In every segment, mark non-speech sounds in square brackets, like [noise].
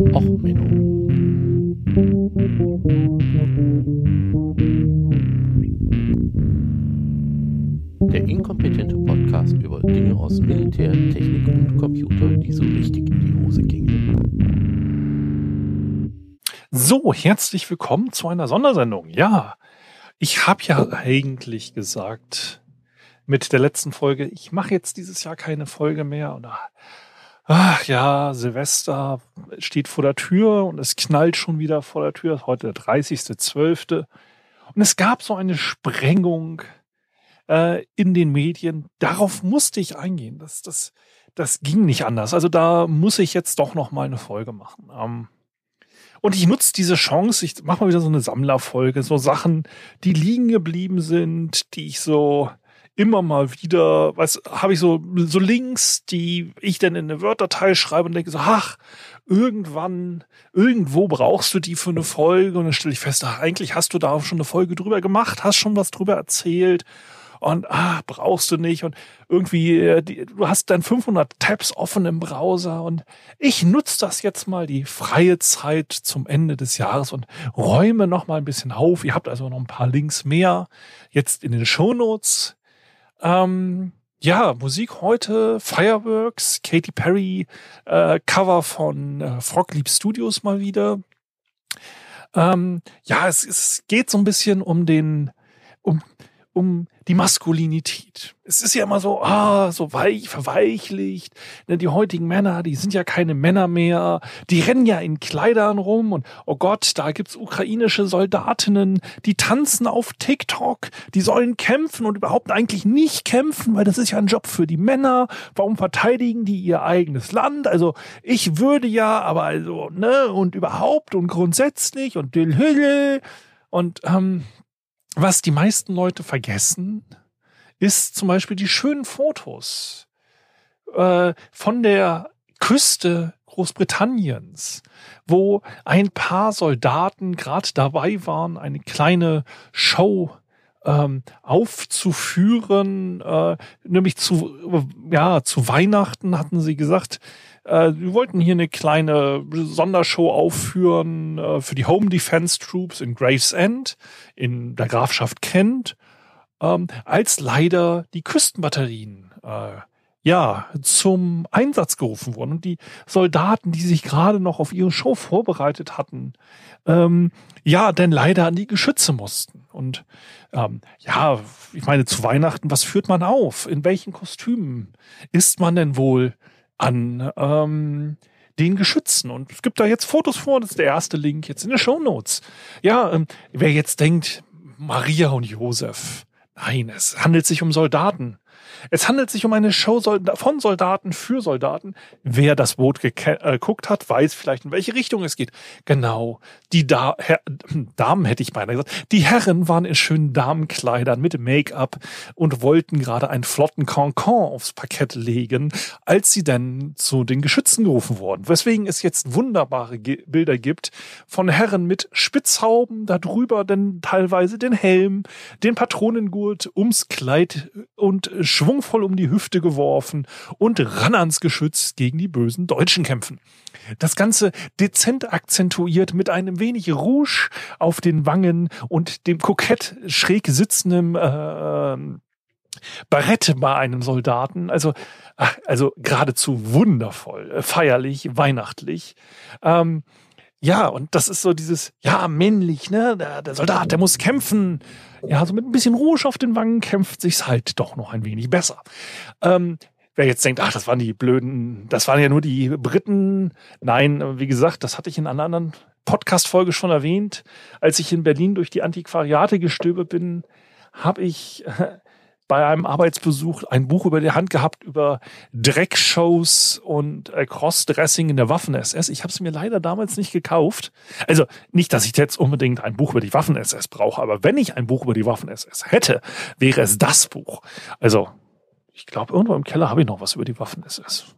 Och, Menno. Der inkompetente Podcast über Dinge aus Militär, Technik und Computer, die so richtig in die Hose gingen. So, herzlich willkommen zu einer Sondersendung. Ja, ich habe ja eigentlich gesagt mit der letzten Folge, ich mache jetzt dieses Jahr keine Folge mehr oder ach ja, Silvester steht vor der Tür und es knallt schon wieder vor der Tür. Heute der 30.12. Und es gab so eine Sprengung äh, in den Medien. Darauf musste ich eingehen. Das, das, das ging nicht anders. Also da muss ich jetzt doch noch mal eine Folge machen. Ähm, und ich nutze diese Chance, ich mache mal wieder so eine Sammlerfolge, so Sachen, die liegen geblieben sind, die ich so immer mal wieder, was habe ich so so Links, die ich dann in eine Word-Datei schreibe und denke so, ach, irgendwann, irgendwo brauchst du die für eine Folge. Und dann stelle ich fest, ach, eigentlich hast du da auch schon eine Folge drüber gemacht, hast schon was drüber erzählt. Und ah, brauchst du nicht. Und irgendwie äh, du hast dann 500 Tabs offen im Browser. Und ich nutze das jetzt mal die freie Zeit zum Ende des Jahres und räume noch mal ein bisschen auf. Ihr habt also noch ein paar Links mehr jetzt in den Shownotes ähm, ja, Musik heute, Fireworks, Katy Perry, äh, Cover von äh, Frogleap Studios mal wieder. Ähm, ja, es, es geht so ein bisschen um den, um, um die Maskulinität. Es ist ja immer so, ah, so weich, verweichlicht. Ne, die heutigen Männer, die sind ja keine Männer mehr. Die rennen ja in Kleidern rum und oh Gott, da gibt's ukrainische Soldatinnen, die tanzen auf TikTok, die sollen kämpfen und überhaupt eigentlich nicht kämpfen, weil das ist ja ein Job für die Männer. Warum verteidigen die ihr eigenes Land? Also ich würde ja, aber also, ne, und überhaupt und grundsätzlich und und ähm, was die meisten Leute vergessen, ist zum Beispiel die schönen Fotos äh, von der Küste Großbritanniens, wo ein paar Soldaten gerade dabei waren, eine kleine Show ähm, aufzuführen, äh, nämlich zu ja zu Weihnachten hatten sie gesagt, äh, wir wollten hier eine kleine Sondershow aufführen äh, für die Home Defense Troops in Gravesend in der Grafschaft Kent, ähm, als leider die Küstenbatterien äh, ja, zum Einsatz gerufen wurden. Und die Soldaten, die sich gerade noch auf ihre Show vorbereitet hatten, ähm, ja, denn leider an die Geschütze mussten. Und ähm, ja, ich meine, zu Weihnachten, was führt man auf? In welchen Kostümen ist man denn wohl an ähm, den Geschützen. Und es gibt da jetzt Fotos vor, das ist der erste Link jetzt in den Show Notes. Ja, ähm, wer jetzt denkt, Maria und Josef, nein, es handelt sich um Soldaten. Es handelt sich um eine Show von Soldaten für Soldaten. Wer das Boot äh, geguckt hat, weiß vielleicht, in welche Richtung es geht. Genau. Die da Her [clears throat] Damen hätte ich beinahe gesagt. Die Herren waren in schönen Damenkleidern mit Make-up und wollten gerade einen flotten Cancan aufs Parkett legen, als sie dann zu den Geschützen gerufen wurden. Weswegen es jetzt wunderbare Ge Bilder gibt von Herren mit Spitzhauben, darüber dann teilweise den Helm, den Patronengurt ums Kleid und schwungvoll um die Hüfte geworfen und ran ans Geschütz gegen die bösen Deutschen kämpfen. Das Ganze dezent akzentuiert mit einem wenig Rouge auf den Wangen und dem kokett schräg sitzenden äh, Barette bei einem Soldaten. Also, also geradezu wundervoll, äh, feierlich, weihnachtlich. Ähm, ja, und das ist so dieses, ja, männlich, ne? Der, der Soldat, der muss kämpfen. Ja, so mit ein bisschen Rouge auf den Wangen kämpft sich's halt doch noch ein wenig besser. Ähm, wer jetzt denkt, ach, das waren die blöden, das waren ja nur die Briten. Nein, wie gesagt, das hatte ich in einer anderen Podcast-Folge schon erwähnt. Als ich in Berlin durch die Antiquariate gestöbert bin, habe ich [laughs] bei einem Arbeitsbesuch ein Buch über die Hand gehabt über Dreckshows und äh, Crossdressing in der Waffen-SS. Ich habe es mir leider damals nicht gekauft. Also nicht, dass ich jetzt unbedingt ein Buch über die Waffen-SS brauche, aber wenn ich ein Buch über die Waffen-SS hätte, wäre es das Buch. Also ich glaube, irgendwo im Keller habe ich noch was über die Waffen-SS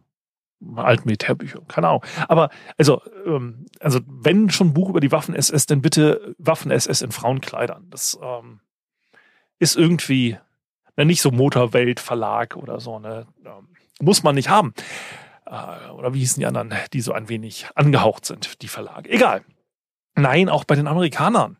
alten Militärbücher, keine Ahnung. Aber also, ähm, also wenn schon ein Buch über die Waffen-SS, dann bitte Waffen-SS in Frauenkleidern. Das ähm, ist irgendwie Nicht so Motorwelt Verlag oder so, ne? Ähm, muss man nicht haben. Äh, oder wie hießen die anderen, die so ein wenig angehaucht sind, die Verlage. Egal. Nein, auch bei den Amerikanern.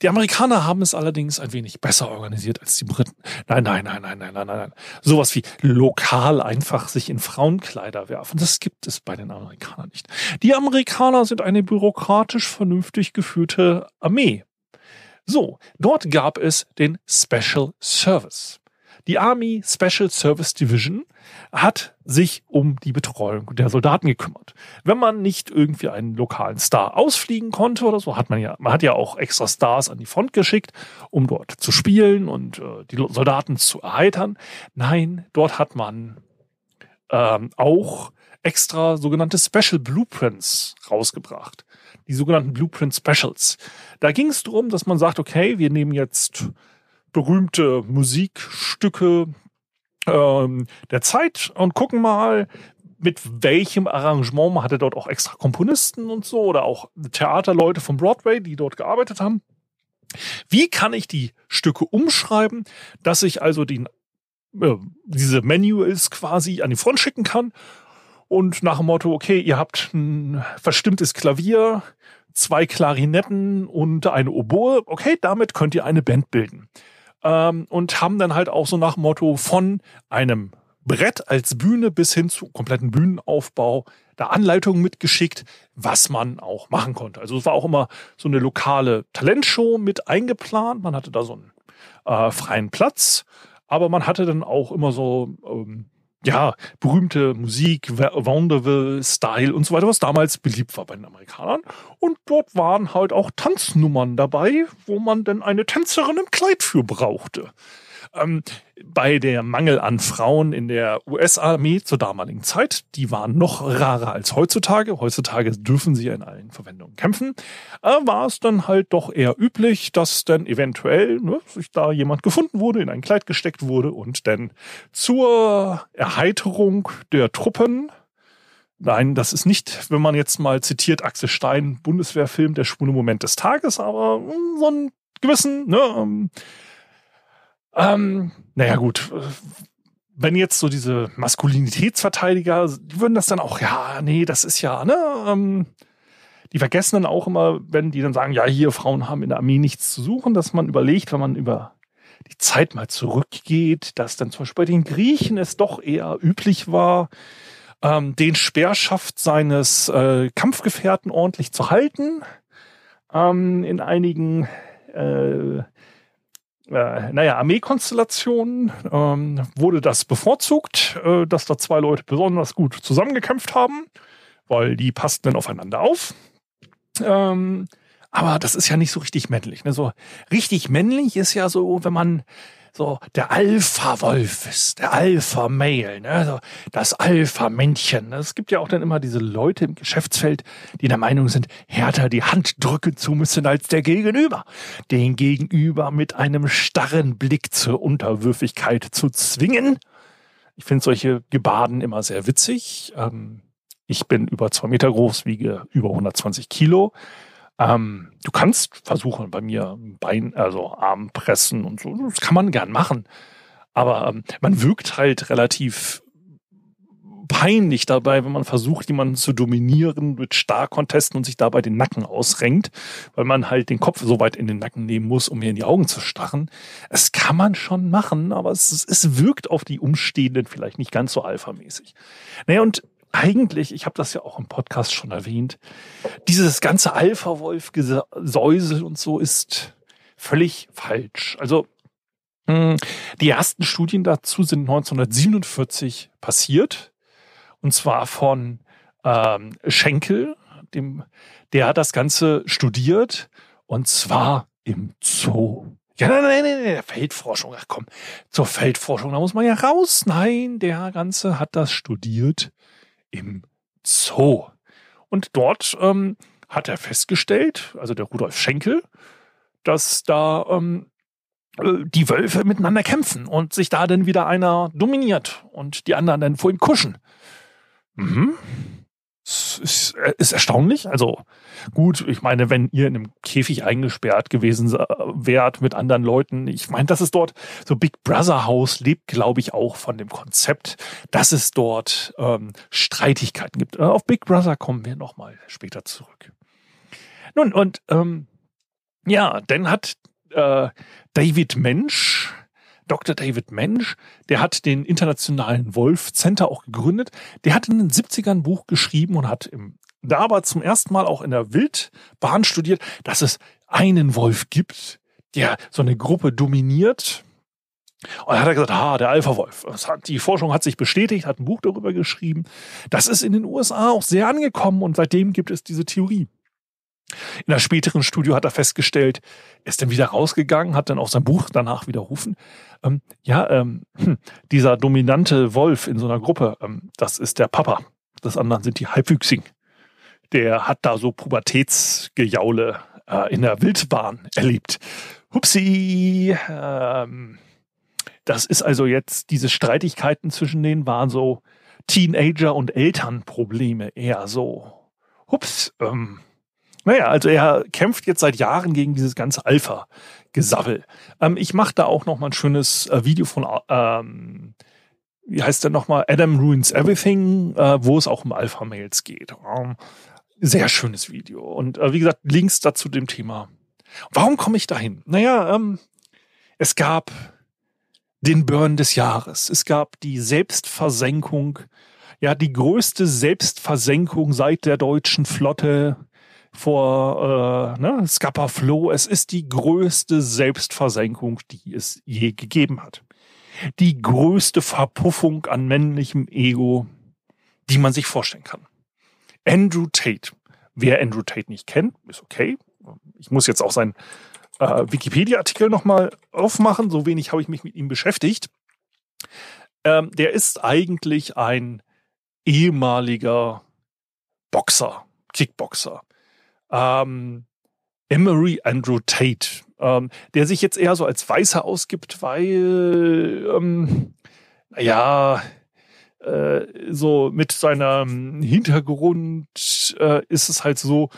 Die Amerikaner haben es allerdings ein wenig besser organisiert als die Briten. Nein, nein, nein, nein, nein, nein, nein. Sowas wie lokal einfach sich in Frauenkleider werfen, das gibt es bei den Amerikanern nicht. Die Amerikaner sind eine bürokratisch vernünftig geführte Armee. So, dort gab es den Special Service. Die Army Special Service Division hat sich um die Betreuung der Soldaten gekümmert. Wenn man nicht irgendwie einen lokalen Star ausfliegen konnte oder so, hat man ja, man hat ja auch extra Stars an die Front geschickt, um dort zu spielen und äh, die Soldaten zu erheitern. Nein, dort hat man ähm, auch extra sogenannte Special Blueprints rausgebracht. Die sogenannten Blueprint Specials. Da ging es darum, dass man sagt, okay, wir nehmen jetzt berühmte Musikstücke ähm, der Zeit und gucken mal, mit welchem Arrangement. Man hatte dort auch extra Komponisten und so oder auch Theaterleute vom Broadway, die dort gearbeitet haben. Wie kann ich die Stücke umschreiben, dass ich also die, äh, diese Manuals quasi an die Front schicken kann und nach dem Motto, okay, ihr habt ein verstimmtes Klavier, zwei Klarinetten und eine Oboe, okay, damit könnt ihr eine Band bilden ähm, und haben dann halt auch so nach Motto von einem Brett als Bühne bis hin zu kompletten Bühnenaufbau da Anleitungen mitgeschickt, was man auch machen konnte. Also es war auch immer so eine lokale Talentshow mit eingeplant. Man hatte da so einen äh, freien Platz, aber man hatte dann auch immer so ähm, ja, berühmte Musik, Vaudeville, Style und so weiter, was damals beliebt war bei den Amerikanern. Und dort waren halt auch Tanznummern dabei, wo man denn eine Tänzerin im Kleid für brauchte. Ähm, bei der Mangel an Frauen in der US-Armee zur damaligen Zeit, die waren noch rarer als heutzutage. Heutzutage dürfen sie ja in allen Verwendungen kämpfen. Äh, war es dann halt doch eher üblich, dass dann eventuell ne, sich da jemand gefunden wurde, in ein Kleid gesteckt wurde und dann zur Erheiterung der Truppen Nein, das ist nicht, wenn man jetzt mal zitiert, Axel Stein, Bundeswehrfilm, der schwule Moment des Tages, aber so einen gewissen, ne, ähm, naja, gut. Wenn jetzt so diese Maskulinitätsverteidiger, die würden das dann auch, ja, nee, das ist ja, ne, ähm, die vergessen dann auch immer, wenn die dann sagen, ja, hier Frauen haben in der Armee nichts zu suchen, dass man überlegt, wenn man über die Zeit mal zurückgeht, dass dann zum Beispiel bei den Griechen es doch eher üblich war, ähm, den Speerschaft seines äh, Kampfgefährten ordentlich zu halten. Ähm, in einigen äh, äh, naja, Armeekonstellationen ähm, wurde das bevorzugt, äh, dass da zwei Leute besonders gut zusammengekämpft haben, weil die passten dann aufeinander auf. Ähm, aber das ist ja nicht so richtig männlich. Ne? So richtig männlich ist ja so, wenn man so der Alpha-Wolf ist, der Alpha-Male, ne? so das Alpha-Männchen. Es gibt ja auch dann immer diese Leute im Geschäftsfeld, die der Meinung sind, härter die Hand drücken zu müssen als der Gegenüber. Den Gegenüber mit einem starren Blick zur Unterwürfigkeit zu zwingen. Ich finde solche Gebaden immer sehr witzig. Ähm, ich bin über zwei Meter groß, wiege über 120 Kilo. Ähm, du kannst versuchen, bei mir Bein, also Arm pressen und so. Das kann man gern machen. Aber ähm, man wirkt halt relativ peinlich dabei, wenn man versucht, jemanden zu dominieren mit Starkontesten und sich dabei den Nacken ausrenkt, weil man halt den Kopf so weit in den Nacken nehmen muss, um mir in die Augen zu starren. Es kann man schon machen, aber es, es wirkt auf die Umstehenden vielleicht nicht ganz so alphamäßig. Naja, und eigentlich, ich habe das ja auch im Podcast schon erwähnt, dieses ganze Alpha-Wolf-Gesäusel und so ist völlig falsch. Also hm, die ersten Studien dazu sind 1947 passiert. Und zwar von ähm, Schenkel, dem, der hat das Ganze studiert. Und zwar im Zoo. Ja, nein, nein, nein, nein, Feldforschung. Ach komm, zur Feldforschung, da muss man ja raus. Nein, der Ganze hat das studiert im Zoo. Und dort ähm, hat er festgestellt, also der Rudolf Schenkel, dass da ähm, äh, die Wölfe miteinander kämpfen und sich da dann wieder einer dominiert und die anderen dann vor ihm kuschen. Mhm. ist, ist erstaunlich. Also gut, ich meine, wenn ihr in einem Käfig eingesperrt gewesen wärt mit anderen Leuten, ich meine, das ist dort so Big Brother House lebt, glaube ich, auch von dem Konzept, dass es dort ähm, Streitigkeiten gibt. Äh, auf Big Brother kommen wir nochmal später zurück. Nun, und ähm, ja, dann hat äh, David Mensch, Dr. David Mensch, der hat den internationalen Wolf Center auch gegründet. Der hat in den 70ern ein Buch geschrieben und hat im, da aber zum ersten Mal auch in der Wildbahn studiert, dass es einen Wolf gibt, der so eine Gruppe dominiert. Und dann hat er gesagt, ah, der Alpha-Wolf. Die Forschung hat sich bestätigt, hat ein Buch darüber geschrieben. Das ist in den USA auch sehr angekommen und seitdem gibt es diese Theorie. In der späteren Studio hat er festgestellt, ist dann wieder rausgegangen, hat dann auch sein Buch danach widerrufen. Ähm, ja, ähm, hm, dieser dominante Wolf in so einer Gruppe, ähm, das ist der Papa. Das anderen sind die Halbwüchsigen. Der hat da so Pubertätsgejaule äh, in der Wildbahn erlebt. Hupsi! Ähm, das ist also jetzt, diese Streitigkeiten zwischen denen waren so Teenager- und Elternprobleme eher so. Hups, ähm, naja, also er kämpft jetzt seit Jahren gegen dieses ganze Alpha-Gesabbel. Ähm, ich mache da auch noch mal ein schönes äh, Video von, ähm, wie heißt der nochmal, Adam Ruins Everything, äh, wo es auch um Alpha-Mails geht. Ähm, sehr schönes Video. Und äh, wie gesagt, Links dazu dem Thema. Warum komme ich dahin? Naja, ähm, es gab den Burn des Jahres. Es gab die Selbstversenkung, ja, die größte Selbstversenkung seit der deutschen Flotte vor äh, ne, Scapa Flow. Es ist die größte Selbstversenkung, die es je gegeben hat. Die größte Verpuffung an männlichem Ego, die man sich vorstellen kann. Andrew Tate. Wer Andrew Tate nicht kennt, ist okay. Ich muss jetzt auch seinen äh, Wikipedia-Artikel nochmal aufmachen. So wenig habe ich mich mit ihm beschäftigt. Ähm, der ist eigentlich ein ehemaliger Boxer, Kickboxer ähm, Emery Andrew Tate, ähm, der sich jetzt eher so als Weißer ausgibt, weil, ähm, ja, äh, so mit seinem Hintergrund äh, ist es halt so,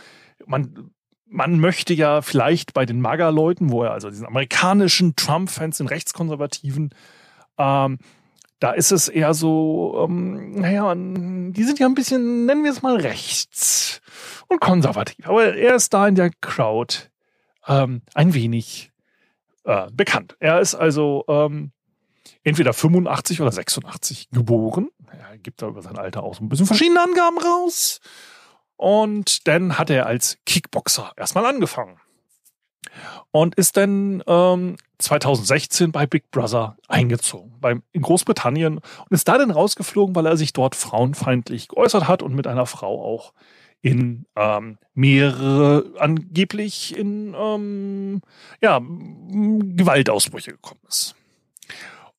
man, man möchte ja vielleicht bei den MAGA-Leuten, wo er also diesen amerikanischen Trump-Fans, den Rechtskonservativen, ähm, da ist es eher so, ähm, naja, die sind ja ein bisschen, nennen wir es mal rechts und konservativ. Aber er ist da in der Crowd ähm, ein wenig äh, bekannt. Er ist also ähm, entweder 85 oder 86 geboren. Er gibt da über sein Alter auch so ein bisschen verschiedene Angaben raus. Und dann hat er als Kickboxer erstmal angefangen und ist dann ähm, 2016 bei Big Brother eingezogen, beim, in Großbritannien und ist da dann rausgeflogen, weil er sich dort frauenfeindlich geäußert hat und mit einer Frau auch in ähm, mehrere angeblich in ähm, ja, Gewaltausbrüche gekommen ist.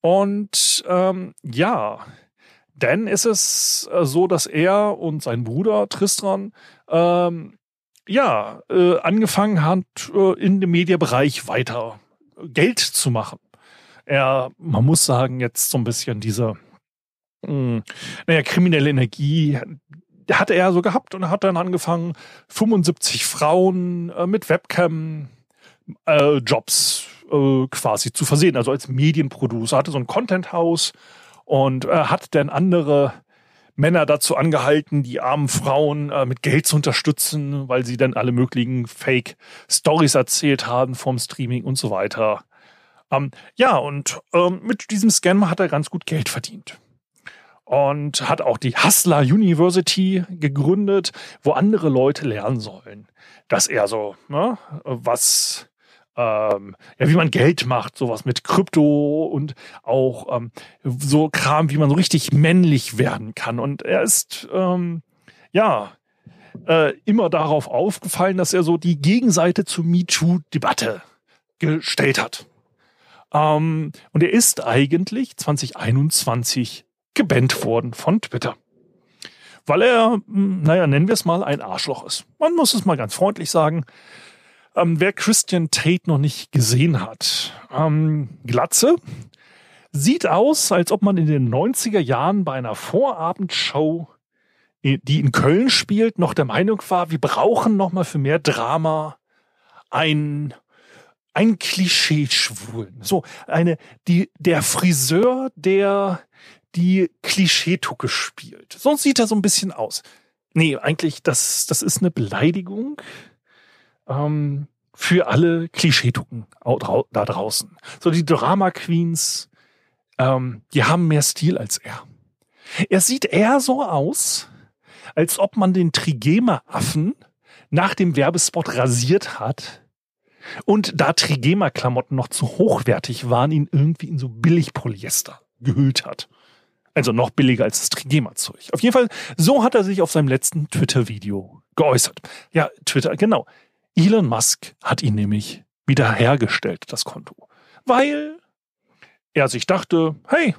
Und ähm, ja, dann ist es äh, so, dass er und sein Bruder Tristan ähm, ja, äh, angefangen hat, äh, in dem Mediabereich weiter Geld zu machen. Er, man muss sagen, jetzt so ein bisschen diese, mh, hm, naja, kriminelle Energie hatte er so gehabt und hat dann angefangen, 75 Frauen äh, mit Webcam äh, Jobs äh, quasi zu versehen, also als Medienproducer. Hatte so ein Content House und äh, hat dann andere Männer dazu angehalten, die armen Frauen äh, mit Geld zu unterstützen, weil sie dann alle möglichen Fake-Stories erzählt haben vom Streaming und so weiter. Ähm, ja, und ähm, mit diesem Scam hat er ganz gut Geld verdient. Und hat auch die Hustler University gegründet, wo andere Leute lernen sollen, dass er so, ne, was ähm, ja, wie man Geld macht, sowas mit Krypto und auch ähm, so Kram, wie man so richtig männlich werden kann. Und er ist ähm, ja äh, immer darauf aufgefallen, dass er so die Gegenseite zur MeToo-Debatte gestellt hat. Ähm, und er ist eigentlich 2021 gebannt worden von Twitter. Weil er, hm, naja, nennen wir es mal, ein Arschloch ist. Man muss es mal ganz freundlich sagen. Ähm, wer Christian Tate noch nicht gesehen hat, ähm, Glatze, sieht aus, als ob man in den 90er Jahren bei einer Vorabendshow die in Köln spielt, noch der Meinung war, wir brauchen noch mal für mehr Drama ein ein Klischee-Schwulen. So, eine, die, der Friseur, der die Klischeetucke spielt. So sieht er so ein bisschen aus. Nee, eigentlich, das, das ist eine Beleidigung ähm, für alle Klischeetucken da draußen. So die Drama Queens, ähm, die haben mehr Stil als er. Er sieht eher so aus, als ob man den Trigema-Affen nach dem Werbespot rasiert hat und da Trigema-Klamotten noch zu hochwertig waren, ihn irgendwie in so Billig-Polyester gehüllt hat. Also noch billiger als das Trigema-Zeug. Auf jeden Fall, so hat er sich auf seinem letzten Twitter-Video geäußert. Ja, Twitter, genau. Elon Musk hat ihn nämlich wiederhergestellt, das Konto. Weil er sich dachte, hey,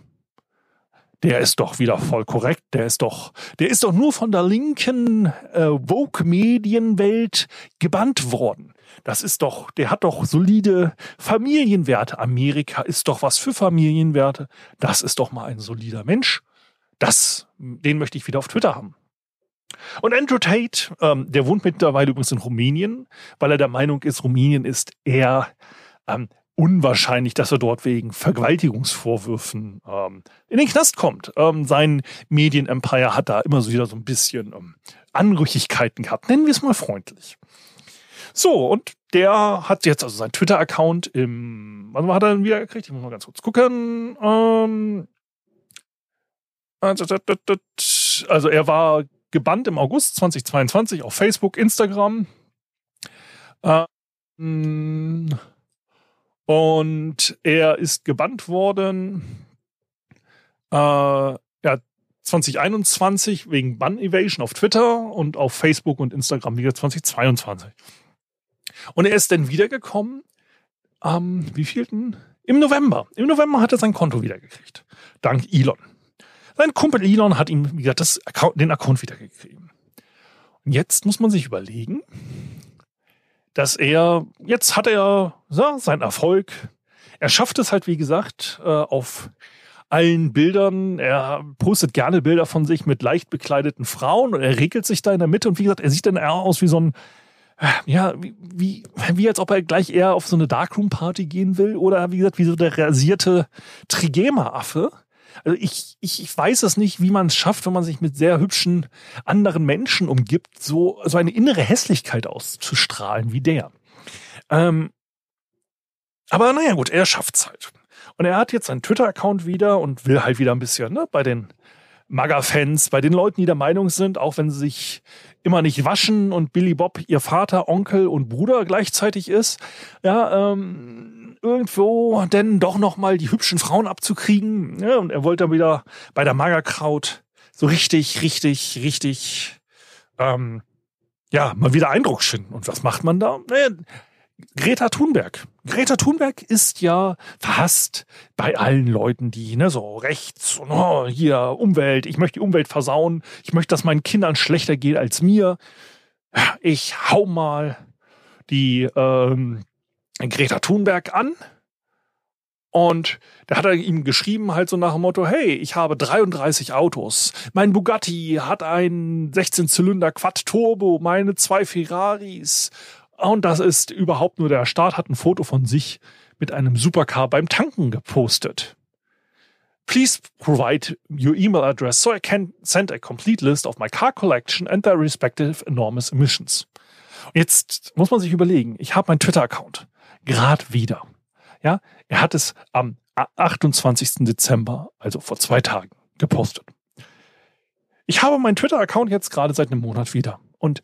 der ist doch wieder voll korrekt, der ist doch, der ist doch nur von der linken äh, Vogue-Medienwelt gebannt worden. Das ist doch, der hat doch solide Familienwerte. Amerika ist doch was für Familienwerte. Das ist doch mal ein solider Mensch. Das, den möchte ich wieder auf Twitter haben. Und Andrew Tate, ähm, der wohnt mittlerweile übrigens in Rumänien, weil er der Meinung ist, Rumänien ist eher ähm, unwahrscheinlich, dass er dort wegen Vergewaltigungsvorwürfen ähm, in den Knast kommt. Ähm, sein Medienempire hat da immer so wieder so ein bisschen ähm, Anrüchigkeiten gehabt. Nennen wir es mal freundlich. So, und der hat jetzt also seinen Twitter-Account im, wann hat er denn wieder gekriegt? Ich muss mal ganz kurz gucken. Ähm, also er war gebannt im August 2022 auf Facebook, Instagram. Ähm, und er ist gebannt worden äh, ja, 2021 wegen Ban Evasion auf Twitter und auf Facebook und Instagram wieder 2022. Und er ist dann wiedergekommen am ähm, wievielten? Im November. Im November hat er sein Konto wiedergekriegt. Dank Elon. Sein Kumpel Elon hat ihm, wie gesagt, das Account, den Account wiedergegeben. Und jetzt muss man sich überlegen, dass er, jetzt hat er ja, seinen Erfolg. Er schafft es halt, wie gesagt, äh, auf allen Bildern. Er postet gerne Bilder von sich mit leicht bekleideten Frauen und er regelt sich da in der Mitte. Und wie gesagt, er sieht dann eher aus wie so ein, ja, wie, wie, wie als ob er gleich eher auf so eine Darkroom-Party gehen will oder wie gesagt, wie so der rasierte Trigema-Affe. Also ich, ich, ich weiß es nicht, wie man es schafft, wenn man sich mit sehr hübschen anderen Menschen umgibt, so, so eine innere Hässlichkeit auszustrahlen wie der. Ähm, aber naja, gut, er schafft's halt. Und er hat jetzt seinen Twitter-Account wieder und will halt wieder ein bisschen ne, bei den MAGA-Fans, bei den Leuten, die der Meinung sind, auch wenn sie sich immer nicht waschen und Billy Bob ihr Vater, Onkel und Bruder gleichzeitig ist, ja, ähm, irgendwo denn doch noch mal die hübschen Frauen abzukriegen. Ja, und er wollte dann wieder bei der Magerkraut so richtig, richtig, richtig, ähm, ja, mal wieder Eindruck schinden. Und was macht man da? Naja, Greta Thunberg. Greta Thunberg ist ja verhasst bei allen Leuten, die ne, so rechts oh, hier Umwelt, ich möchte die Umwelt versauen, ich möchte, dass meinen Kindern schlechter geht als mir. Ich hau mal die ähm, Greta Thunberg an. Und da hat er ihm geschrieben, halt so nach dem Motto, hey, ich habe 33 Autos. Mein Bugatti hat einen 16-Zylinder Quad Turbo, meine zwei Ferraris und das ist überhaupt nur der Start, hat ein Foto von sich mit einem Supercar beim Tanken gepostet. Please provide your email address so I can send a complete list of my car collection and their respective enormous emissions. Jetzt muss man sich überlegen, ich habe meinen Twitter-Account gerade wieder. Ja, er hat es am 28. Dezember, also vor zwei Tagen, gepostet. Ich habe meinen Twitter-Account jetzt gerade seit einem Monat wieder. Und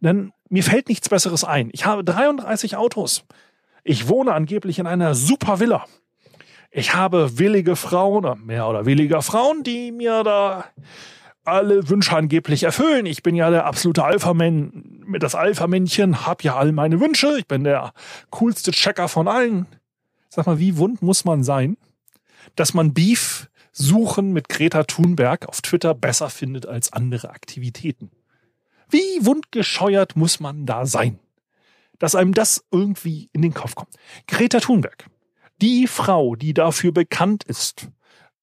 dann mir fällt nichts Besseres ein. Ich habe 33 Autos. Ich wohne angeblich in einer super Villa. Ich habe willige Frauen, mehr oder weniger Frauen, die mir da alle Wünsche angeblich erfüllen. Ich bin ja der absolute Alpha-Mann, mit das Alpha-Männchen, hab ja all meine Wünsche. Ich bin der coolste Checker von allen. Sag mal, wie wund muss man sein, dass man Beef suchen mit Greta Thunberg auf Twitter besser findet als andere Aktivitäten? Wie wundgescheuert muss man da sein, dass einem das irgendwie in den Kopf kommt? Greta Thunberg, die Frau, die dafür bekannt ist,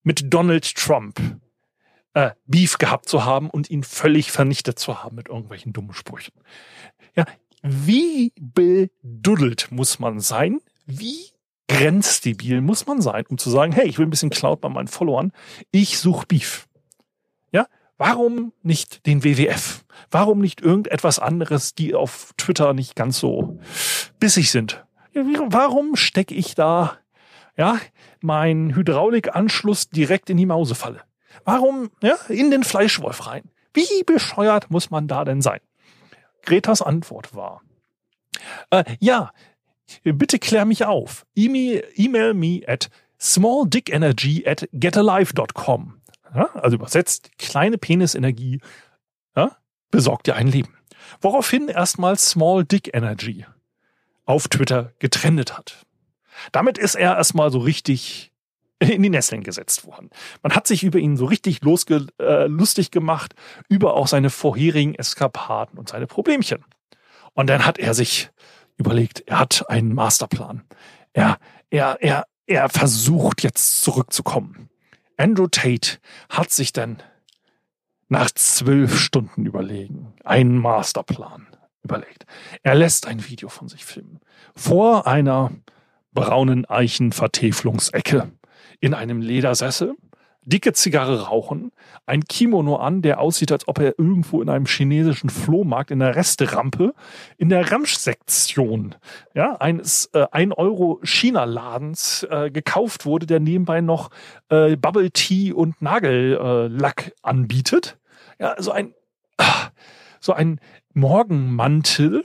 mit Donald Trump äh, Beef gehabt zu haben und ihn völlig vernichtet zu haben mit irgendwelchen dummen Sprüchen. Ja, wie beduddelt muss man sein? Wie grenzdebil muss man sein, um zu sagen, hey, ich will ein bisschen Cloud bei meinen Followern, ich suche Beef. Ja, warum nicht den WWF? Warum nicht irgendetwas anderes, die auf Twitter nicht ganz so bissig sind? Warum stecke ich da ja meinen Hydraulikanschluss direkt in die Mausefalle? Warum ja, in den Fleischwolf rein? Wie bescheuert muss man da denn sein? Gretas Antwort war, äh, ja, bitte klär mich auf. E-Mail, me at smalldickenergy at getalive.com. Ja, also übersetzt, kleine Penisenergie ja, besorgt dir ein Leben. Woraufhin erstmal Small Dick Energy auf Twitter getrendet hat. Damit ist er erstmal so richtig in die Nesseln gesetzt worden. Man hat sich über ihn so richtig losge äh, lustig gemacht, über auch seine vorherigen Eskapaden und seine Problemchen. Und dann hat er sich überlegt, er hat einen Masterplan. Er, er, er, er versucht jetzt zurückzukommen. Andrew Tate hat sich dann nach zwölf Stunden überlegen einen Masterplan überlegt. Er lässt ein Video von sich filmen. Vor einer braunen Eichenvertäfelungsecke in einem Ledersessel dicke Zigarre rauchen, ein Kimono an, der aussieht, als ob er irgendwo in einem chinesischen Flohmarkt in der Resterampe in der Ramsch-Sektion ja, eines äh, 1 Euro China-Ladens äh, gekauft wurde, der nebenbei noch äh, Bubble Tea und Nagellack anbietet. Ja, so ein, so ein Morgenmantel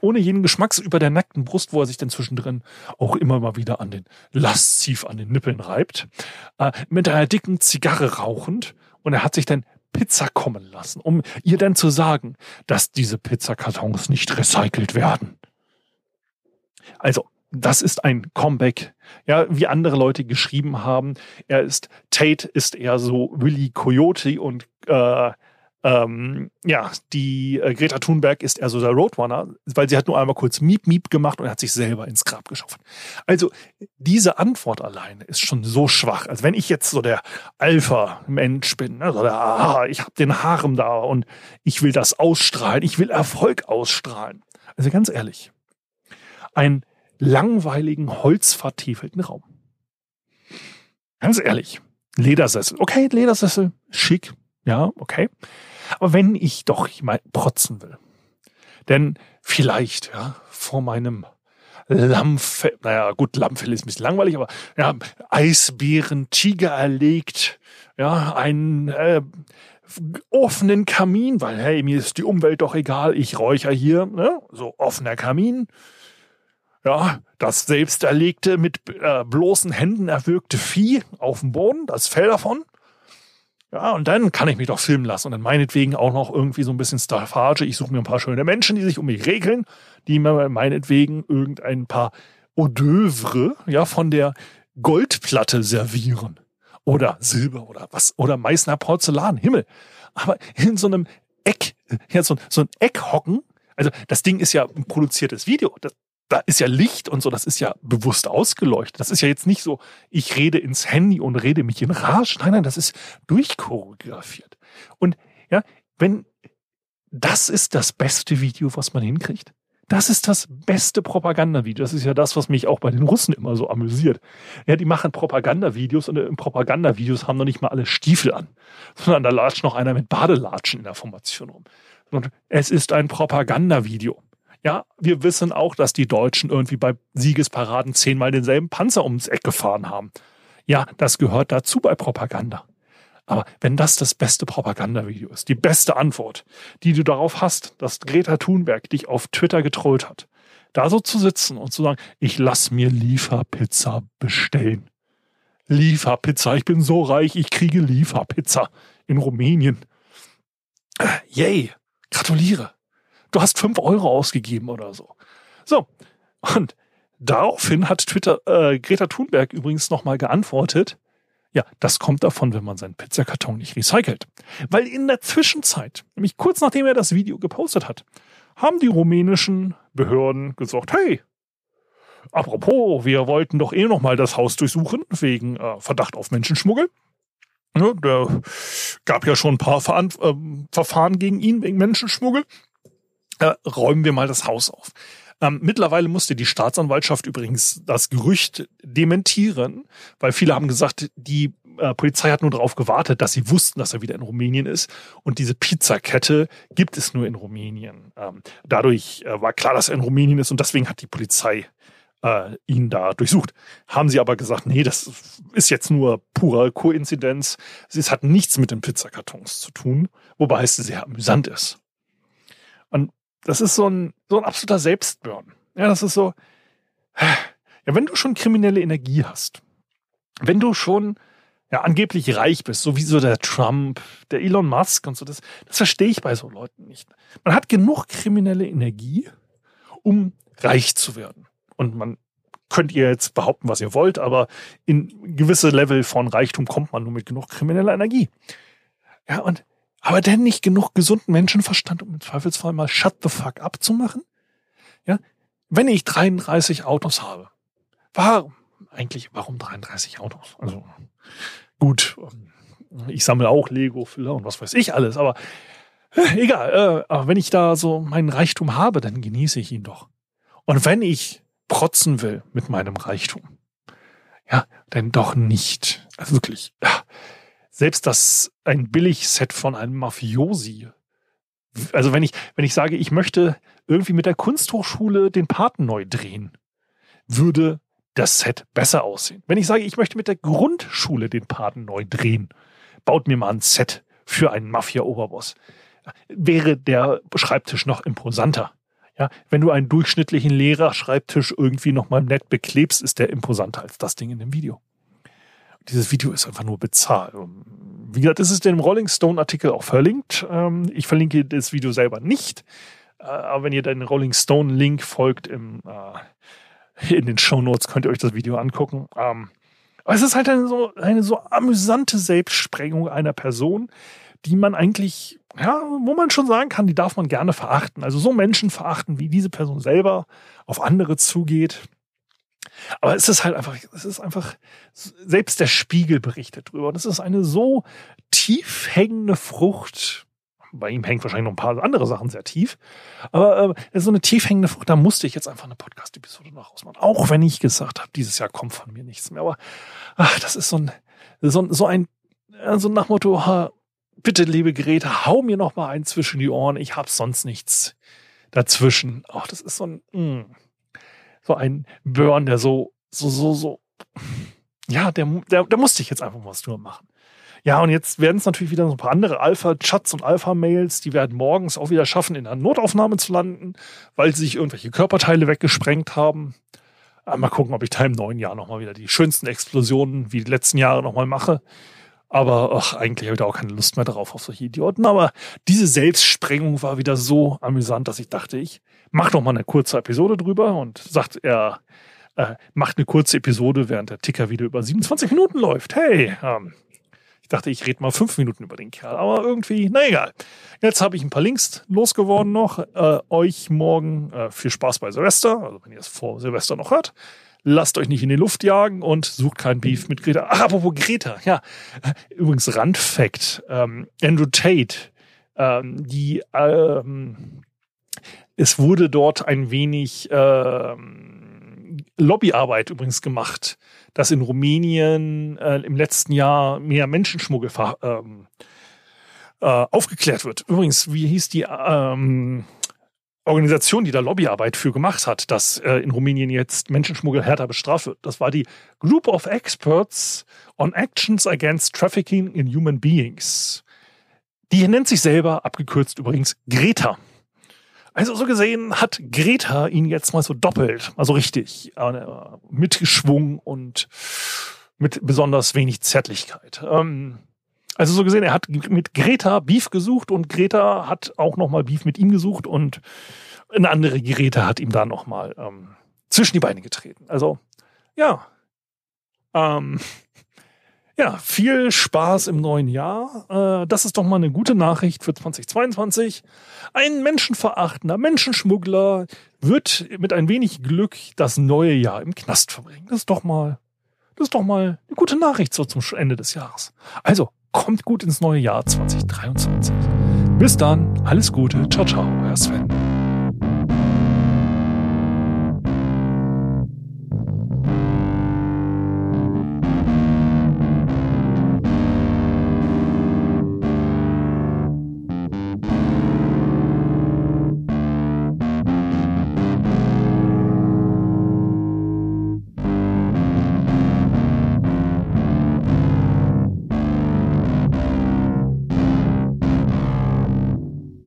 ohne jeden Geschmacks über der nackten Brust, wo er sich dann zwischendrin auch immer mal wieder an den lasziv an den Nippeln reibt, äh, mit einer dicken Zigarre rauchend und er hat sich dann Pizza kommen lassen, um ihr dann zu sagen, dass diese Pizzakartons nicht recycelt werden. Also, das ist ein Comeback. Ja, wie andere Leute geschrieben haben, er ist, Tate ist eher so Willy Coyote und äh, ähm, ja, die äh, Greta Thunberg ist eher so der Roadrunner, weil sie hat nur einmal kurz Miep Miep gemacht und hat sich selber ins Grab geschaufelt. Also diese Antwort alleine ist schon so schwach. Also wenn ich jetzt so der Alpha-Mensch bin, ne, so der, ah, ich habe den Harem da und ich will das ausstrahlen, ich will Erfolg ausstrahlen. Also ganz ehrlich, einen langweiligen, holzvertiefelten Raum. Ganz ehrlich, Ledersessel. Okay, Ledersessel, schick, ja, okay. Aber wenn ich doch mal protzen will, denn vielleicht, ja, vor meinem Lammfell, naja, gut, Lammfell ist ein bisschen langweilig, aber ja, Eisbären, Tiger erlegt, ja, einen äh, offenen Kamin, weil hey, mir ist die Umwelt doch egal, ich räucher hier, ne? so offener Kamin. Ja, das selbst erlegte, mit äh, bloßen Händen erwürgte Vieh auf dem Boden, das Fell davon. Ja, und dann kann ich mich doch filmen lassen und dann meinetwegen auch noch irgendwie so ein bisschen Staffage. Ich suche mir ein paar schöne Menschen, die sich um mich regeln, die mir meinetwegen irgendein paar Hors d'oeuvre, ja, von der Goldplatte servieren. Oder Silber oder was, oder Meißner Porzellan, Himmel. Aber in so einem Eck, ja, so, so ein Eck hocken, also das Ding ist ja ein produziertes Video. Das, da ist ja Licht und so, das ist ja bewusst ausgeleuchtet. Das ist ja jetzt nicht so, ich rede ins Handy und rede mich in Rage. Nein, nein, das ist durchchoreografiert. Und ja, wenn das ist das beste Video, was man hinkriegt. Das ist das beste Propagandavideo. Das ist ja das, was mich auch bei den Russen immer so amüsiert. Ja, die machen Propagandavideos und in Propagandavideos haben noch nicht mal alle Stiefel an, sondern da latscht noch einer mit Badelatschen in der Formation rum. Und es ist ein Propagandavideo. Ja, wir wissen auch, dass die Deutschen irgendwie bei Siegesparaden zehnmal denselben Panzer ums Eck gefahren haben. Ja, das gehört dazu bei Propaganda. Aber wenn das das beste Propagandavideo ist, die beste Antwort, die du darauf hast, dass Greta Thunberg dich auf Twitter getrollt hat, da so zu sitzen und zu sagen, ich lass mir Lieferpizza bestellen. Lieferpizza, ich bin so reich, ich kriege Lieferpizza in Rumänien. Äh, yay, gratuliere du hast fünf Euro ausgegeben oder so. So. Und daraufhin hat Twitter, äh, Greta Thunberg übrigens nochmal geantwortet, ja, das kommt davon, wenn man seinen Pizzakarton nicht recycelt. Weil in der Zwischenzeit, nämlich kurz nachdem er das Video gepostet hat, haben die rumänischen Behörden gesagt, hey, apropos, wir wollten doch eh nochmal das Haus durchsuchen wegen äh, Verdacht auf Menschenschmuggel. Ne, der gab ja schon ein paar Ver äh, Verfahren gegen ihn wegen Menschenschmuggel. Äh, räumen wir mal das Haus auf. Ähm, mittlerweile musste die Staatsanwaltschaft übrigens das Gerücht dementieren, weil viele haben gesagt, die äh, Polizei hat nur darauf gewartet, dass sie wussten, dass er wieder in Rumänien ist. Und diese Pizzakette gibt es nur in Rumänien. Ähm, dadurch äh, war klar, dass er in Rumänien ist und deswegen hat die Polizei äh, ihn da durchsucht. Haben sie aber gesagt, nee, das ist jetzt nur pure Koinzidenz. Es hat nichts mit den Pizzakartons zu tun, wobei es sehr amüsant ist. Und das ist so ein, so ein absoluter Selbstburn. Ja, das ist so, ja, wenn du schon kriminelle Energie hast, wenn du schon ja, angeblich reich bist, so wie so der Trump, der Elon Musk und so, das, das verstehe ich bei so Leuten nicht. Man hat genug kriminelle Energie, um reich zu werden. Und man könnt ihr jetzt behaupten, was ihr wollt, aber in gewisse Level von Reichtum kommt man nur mit genug krimineller Energie. Ja, und aber denn nicht genug gesunden Menschenverstand, um im Zweifelsfall mal shut the fuck up zu machen? Ja, wenn ich 33 Autos habe, warum eigentlich, warum 33 Autos? Also gut, ich sammle auch Lego-Füller und was weiß ich alles, aber äh, egal, äh, wenn ich da so meinen Reichtum habe, dann genieße ich ihn doch. Und wenn ich protzen will mit meinem Reichtum. Ja, denn doch nicht. Also wirklich. Ja. Selbst das ein Billigset von einem Mafiosi. Also wenn ich, wenn ich sage, ich möchte irgendwie mit der Kunsthochschule den Paten neu drehen, würde das Set besser aussehen. Wenn ich sage, ich möchte mit der Grundschule den Paten neu drehen, baut mir mal ein Set für einen Mafia-Oberboss. Wäre der Schreibtisch noch imposanter. Ja, wenn du einen durchschnittlichen Lehrer-Schreibtisch irgendwie nochmal nett beklebst, ist der imposanter als das Ding in dem Video. Dieses Video ist einfach nur bezahlt. Wie gesagt, das ist dem Rolling Stone Artikel auch verlinkt. Ähm, ich verlinke das Video selber nicht. Äh, aber wenn ihr den Rolling Stone Link folgt im, äh, in den Show Notes, könnt ihr euch das Video angucken. Ähm, aber es ist halt eine so, eine so amüsante Selbstsprengung einer Person, die man eigentlich ja, wo man schon sagen kann, die darf man gerne verachten. Also so Menschen verachten, wie diese Person selber auf andere zugeht. Aber es ist halt einfach, es ist einfach, selbst der Spiegel berichtet drüber. Das ist eine so tief hängende Frucht. Bei ihm hängt wahrscheinlich noch ein paar andere Sachen sehr tief. Aber äh, so eine tief hängende Frucht, da musste ich jetzt einfach eine Podcast-Episode noch rausmachen. Auch wenn ich gesagt habe, dieses Jahr kommt von mir nichts mehr. Aber ach, das ist so ein, so, so ein, so nach Motto, bitte, liebe Greta, hau mir noch mal einen zwischen die Ohren. Ich hab sonst nichts dazwischen. Ach, das ist so ein, mh, mm, so ein Burn, der so, so, so, so, ja, der, der, der musste ich jetzt einfach mal was drüber machen. Ja, und jetzt werden es natürlich wieder so ein paar andere Alpha-Chats und Alpha-Mails, die werden morgens auch wieder schaffen, in einer Notaufnahme zu landen, weil sie sich irgendwelche Körperteile weggesprengt haben. Aber mal gucken, ob ich da im neuen Jahr nochmal wieder die schönsten Explosionen wie die letzten Jahre nochmal mache. Aber ach, eigentlich habe ich da auch keine Lust mehr drauf auf solche Idioten. Aber diese Selbstsprengung war wieder so amüsant, dass ich dachte, ich mach doch mal eine kurze Episode drüber und sagt er, äh, macht eine kurze Episode, während der Ticker wieder über 27 Minuten läuft. Hey, ähm, ich dachte, ich rede mal fünf Minuten über den Kerl, aber irgendwie, na egal. Jetzt habe ich ein paar Links losgeworden noch. Äh, euch morgen äh, viel Spaß bei Silvester, also wenn ihr es vor Silvester noch hört lasst euch nicht in die Luft jagen und sucht kein Beef mit Greta. Ach, apropos Greta, ja. Übrigens Randfact, ähm, Andrew Tate, ähm, die, ähm, es wurde dort ein wenig ähm, Lobbyarbeit übrigens gemacht, dass in Rumänien äh, im letzten Jahr mehr Menschenschmuggel ähm, äh, aufgeklärt wird. Übrigens, wie hieß die ähm, Organisation, die da Lobbyarbeit für gemacht hat, dass äh, in Rumänien jetzt Menschenschmuggel härter bestraft wird. Das war die Group of Experts on Actions Against Trafficking in Human Beings. Die nennt sich selber, abgekürzt übrigens, Greta. Also so gesehen hat Greta ihn jetzt mal so doppelt, also richtig, äh, mitgeschwungen und mit besonders wenig Zärtlichkeit. Ähm, also so gesehen, er hat mit Greta Beef gesucht und Greta hat auch nochmal Beef mit ihm gesucht und eine andere Greta hat ihm da nochmal ähm, zwischen die Beine getreten. Also ja, ähm, ja, viel Spaß im neuen Jahr. Äh, das ist doch mal eine gute Nachricht für 2022. Ein menschenverachtender Menschenschmuggler wird mit ein wenig Glück das neue Jahr im Knast verbringen. Das ist doch mal, das ist doch mal eine gute Nachricht so zum Ende des Jahres. Also, kommt gut ins neue Jahr 2023. Bis dann, alles Gute, ciao, ciao, euer Sven.